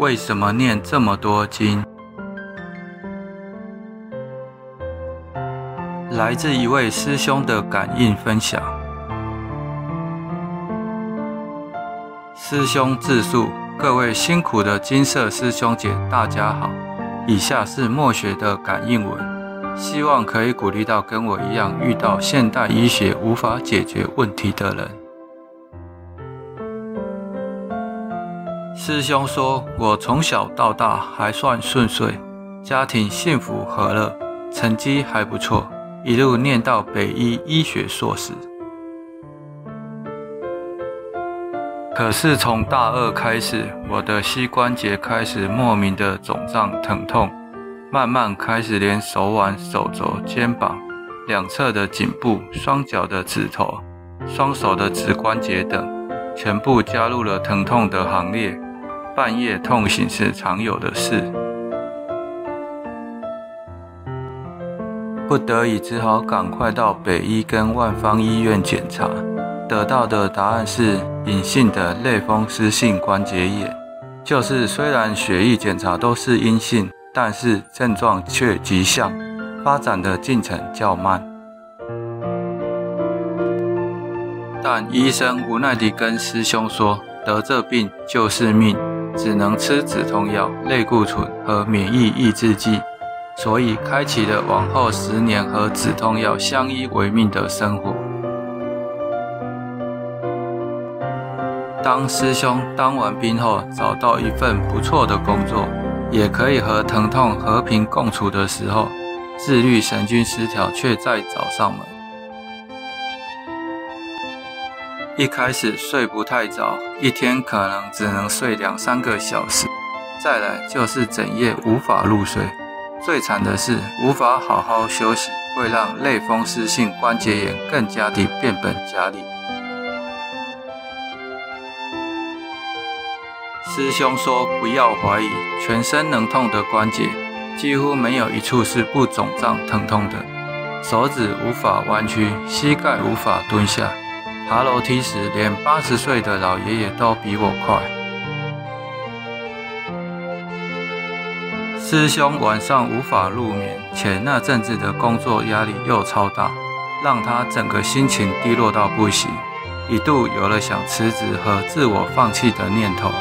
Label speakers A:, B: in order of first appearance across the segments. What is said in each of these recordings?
A: 为什么念这么多经？来自一位师兄的感应分享。师兄自述：各位辛苦的金色师兄姐，大家好。以下是墨学的感应文，希望可以鼓励到跟我一样遇到现代医学无法解决问题的人。师兄说：“我从小到大还算顺遂，家庭幸福和乐，成绩还不错，一路念到北医医学硕士。可是从大二开始，我的膝关节开始莫名的肿胀疼痛，慢慢开始连手腕、手肘、肩膀两侧的颈部、双脚的指头、双手的指关节等，全部加入了疼痛的行列。”半夜痛醒是常有的事，不得已只好赶快到北医跟万芳医院检查，得到的答案是隐性的类风湿性关节炎，就是虽然血液检查都是阴性，但是症状却极像，发展的进程较慢。但医生无奈地跟师兄说，得这病就是命。只能吃止痛药、类固醇和免疫抑制剂，所以开启了往后十年和止痛药相依为命的生活。当师兄当完兵后，找到一份不错的工作，也可以和疼痛和平共处的时候，自律神经失调却再找上门。一开始睡不太着，一天可能只能睡两三个小时。再来就是整夜无法入睡，最惨的是无法好好休息，会让类风湿性关节炎更加的变本加厉。师兄说不要怀疑，全身能痛的关节，几乎没有一处是不肿胀疼痛的。手指无法弯曲，膝盖无法蹲下。爬楼梯时，连八十岁的老爷爷都比我快。师兄晚上无法入眠，且那阵子的工作压力又超大，让他整个心情低落到不行，一度有了想辞职和自我放弃的念头。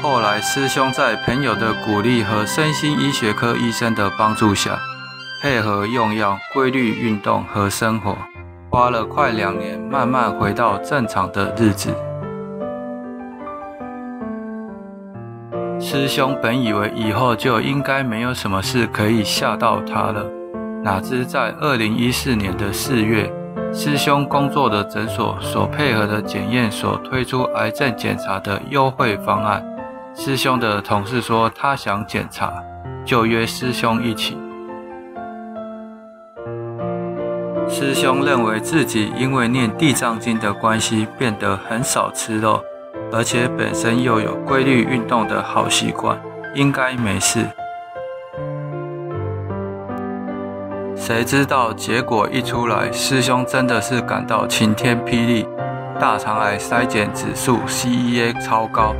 A: 后来，师兄在朋友的鼓励和身心医学科医生的帮助下，配合用药、规律运动和生活，花了快两年，慢慢回到正常的日子。师兄本以为以后就应该没有什么事可以吓到他了，哪知在二零一四年的四月，师兄工作的诊所所配合的检验所推出癌症检查的优惠方案。师兄的同事说他想检查，就约师兄一起。师兄认为自己因为念地藏经的关系，变得很少吃肉，而且本身又有规律运动的好习惯，应该没事。谁知道结果一出来，师兄真的是感到晴天霹雳，大肠癌筛检指数 CEA 超高，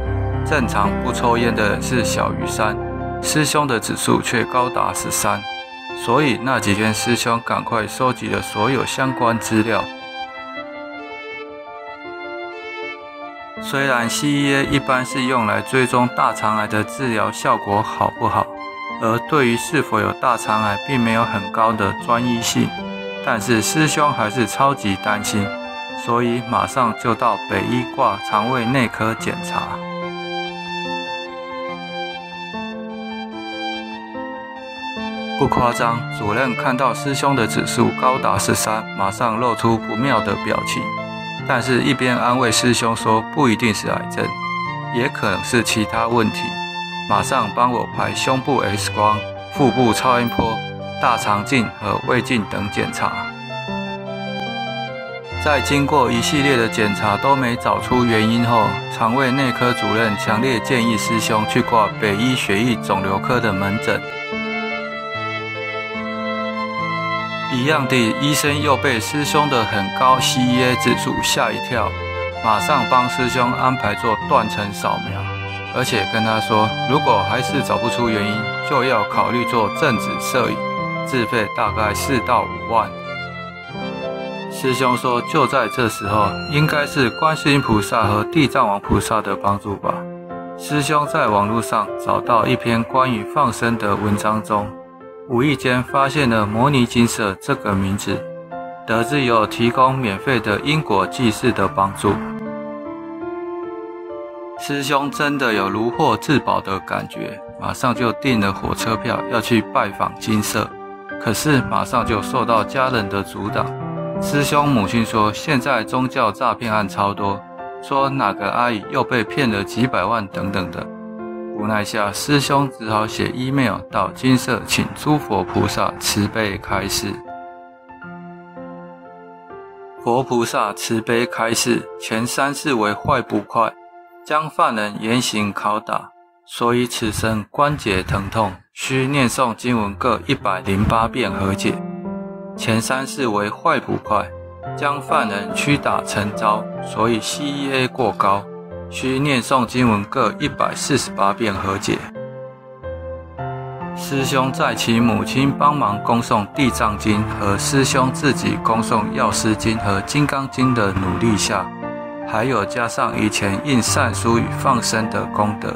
A: 正常不抽烟的人是小于三，师兄的指数却高达十三。所以那几天，师兄赶快收集了所有相关资料。虽然 CEA 一般是用来追踪大肠癌的治疗效果好不好，而对于是否有大肠癌并没有很高的专一性，但是师兄还是超级担心，所以马上就到北医挂肠胃内科检查。不夸张，主任看到师兄的指数高达十三，马上露出不妙的表情，但是一边安慰师兄说不一定是癌症，也可能是其他问题，马上帮我拍胸部 X 光、腹部超音波、大肠镜和胃镜等检查。在经过一系列的检查都没找出原因后，肠胃内科主任强烈建议师兄去挂北医血液肿瘤科的门诊。一样的，医生又被师兄的很高 CEA 指数吓一跳，马上帮师兄安排做断层扫描，而且跟他说，如果还是找不出原因，就要考虑做正子摄影，自费大概四到五万。师兄说，就在这时候，应该是观世音菩萨和地藏王菩萨的帮助吧。师兄在网络上找到一篇关于放生的文章中，无意间发现了摩尼金舍这个名字，得知有提供免费的因果济世的帮助。师兄真的有如获至宝的感觉，马上就订了火车票要去拜访金舍。可是马上就受到家人的阻挡。师兄母亲说，现在宗教诈骗案超多，说哪个阿姨又被骗了几百万等等的。无奈下，师兄只好写 email 到金色，请诸佛菩萨慈悲开示。佛菩萨慈悲开示，前三世为坏捕快。将犯人严刑拷打，所以此生关节疼痛，需念诵经文各一百零八遍和解。前三世为坏捕快，将犯人屈打成招，所以 CEA 过高，需念诵经文各一百四十八遍和解。师兄在其母亲帮忙恭诵地藏经和师兄自己恭诵药师经和金刚经的努力下。还有加上以前印善书与放生的功德，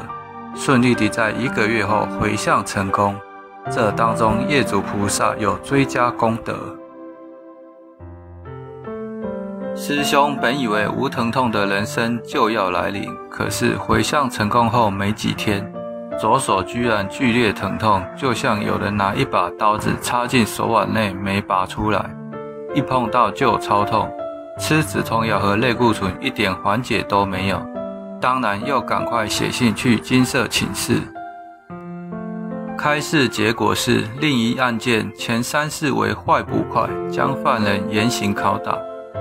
A: 顺利地在一个月后回向成功。这当中业主菩萨有追加功德。师兄本以为无疼痛的人生就要来临，可是回向成功后没几天，左手居然剧烈疼痛，就像有人拿一把刀子插进手腕内没拔出来，一碰到就超痛。吃止痛药和类固醇一点缓解都没有，当然要赶快写信去金舍请示。开示结果是另一案件前三世为坏捕快，将犯人严刑拷打，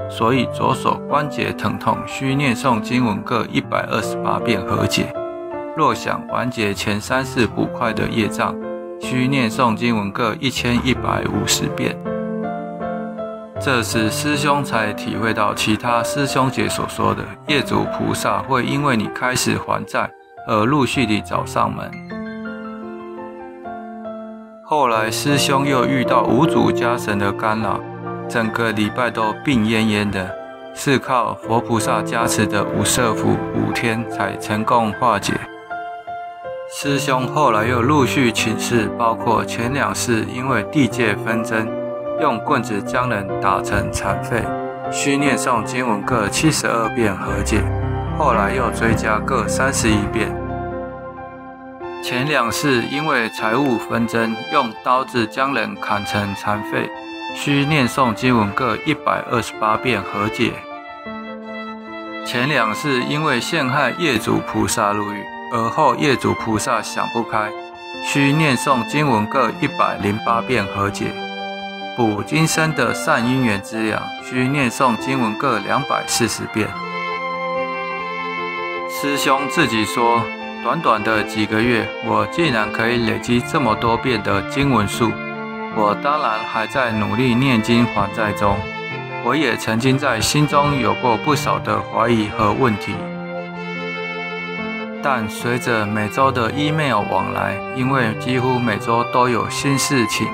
A: 所以左手关节疼痛，需念诵经文各一百二十八遍和解。若想完结前三世不快的业障，需念诵经文各一千一百五十遍。这时，师兄才体会到其他师兄姐所说的业主菩萨会因为你开始还债而陆续地找上门。后来，师兄又遇到五主家神的干扰，整个礼拜都病恹恹的，是靠佛菩萨加持的五色符五天才成功化解。师兄后来又陆续请示，包括前两世因为地界纷争。用棍子将人打成残废，需念诵经文各七十二遍和解。后来又追加各三十一遍。前两世因为财务纷争，用刀子将人砍成残废，需念诵经文各一百二十八遍和解。前两世因为陷害业主菩萨入狱，而后业主菩萨想不开，需念诵经文各一百零八遍和解。补今生的善因缘资粮，需念诵经文各两百四十遍。师兄自己说，短短的几个月，我竟然可以累积这么多遍的经文数。我当然还在努力念经还债中，我也曾经在心中有过不少的怀疑和问题。但随着每周的 email 往来，因为几乎每周都有新事情。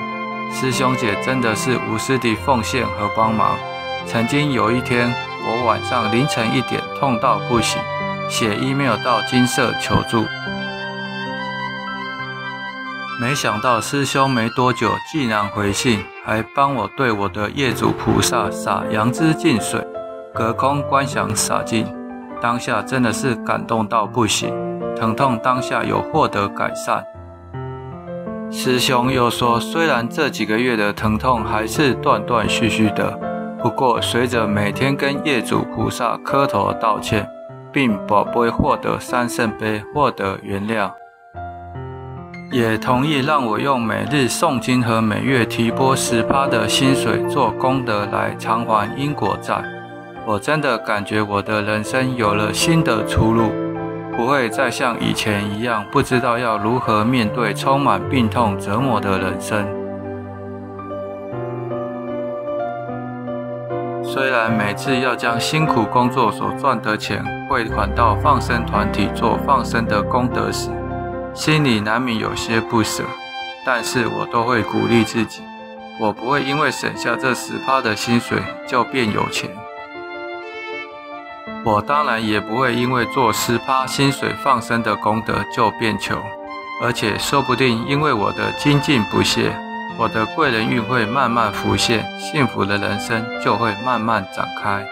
A: 师兄姐真的是无私的奉献和帮忙。曾经有一天，我晚上凌晨一点痛到不行，写 email 到精舍求助。没想到师兄没多久竟然回信，还帮我对我的业主菩萨洒杨枝净水，隔空观想洒净。当下真的是感动到不行，疼痛当下有获得改善。师兄又说，虽然这几个月的疼痛还是断断续续的，不过随着每天跟业主菩萨磕头道歉，并宝贝获得三圣杯，获得原谅，也同意让我用每日诵经和每月提拨十趴的薪水做功德来偿还因果债。我真的感觉我的人生有了新的出路。不会再像以前一样，不知道要如何面对充满病痛折磨的人生。虽然每次要将辛苦工作所赚的钱汇款到放生团体做放生的功德时，心里难免有些不舍，但是我都会鼓励自己，我不会因为省下这十趴的薪水就变有钱。我当然也不会因为做十趴薪水放生的功德就变穷，而且说不定因为我的精进不懈。我的贵人运会慢慢浮现，幸福的人生就会慢慢展开。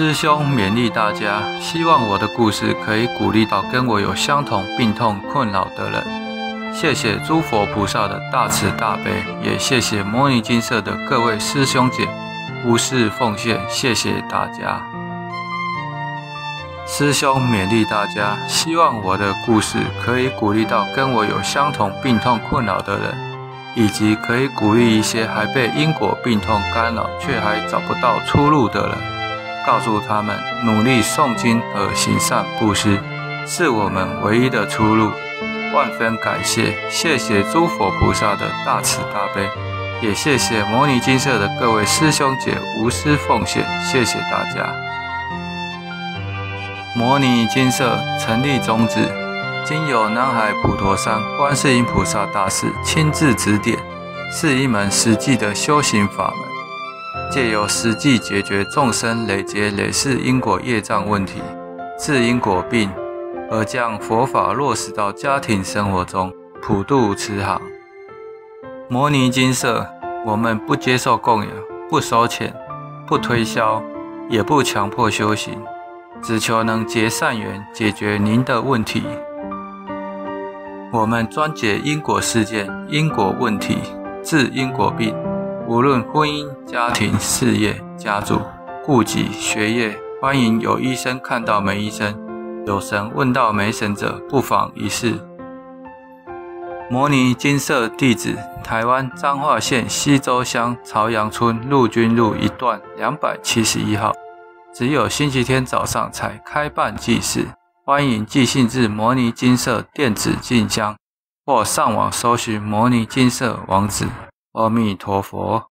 A: 师兄勉励大家，希望我的故事可以鼓励到跟我有相同病痛困扰的人。谢谢诸佛菩萨的大慈大悲，也谢谢摩尼金色的各位师兄姐无私奉献，谢谢大家。师兄勉励大家，希望我的故事可以鼓励到跟我有相同病痛困扰的人，以及可以鼓励一些还被因果病痛干扰却还找不到出路的人，告诉他们努力诵经和行善布施是我们唯一的出路。万分感谢，谢谢诸佛菩萨的大慈大悲，也谢谢牟尼金色的各位师兄姐无私奉献，谢谢大家。牟尼金色成立宗旨，经由南海普陀山观世音菩萨大士亲自指点，是一门实际的修行法门，借由实际解决众生累劫累世因果业障问题，治因果病，而将佛法落实到家庭生活中，普度慈航。摩尼精舍，我们不接受供养，不收钱，不推销，也不强迫修行。只求能结善缘，解决您的问题。我们专解因果事件、因果问题，治因果病。无论婚姻、家庭、事业、家族、户籍、学业，欢迎有医生看到没医生，有神问到没神者，不妨一试。摩尼金色地址：台湾彰化县溪州乡朝阳村陆军路一段两百七十一号。只有星期天早上才开办祭祀，欢迎寄信至摩尼金色电子信箱，或上网搜寻摩尼金色网址。阿弥陀佛。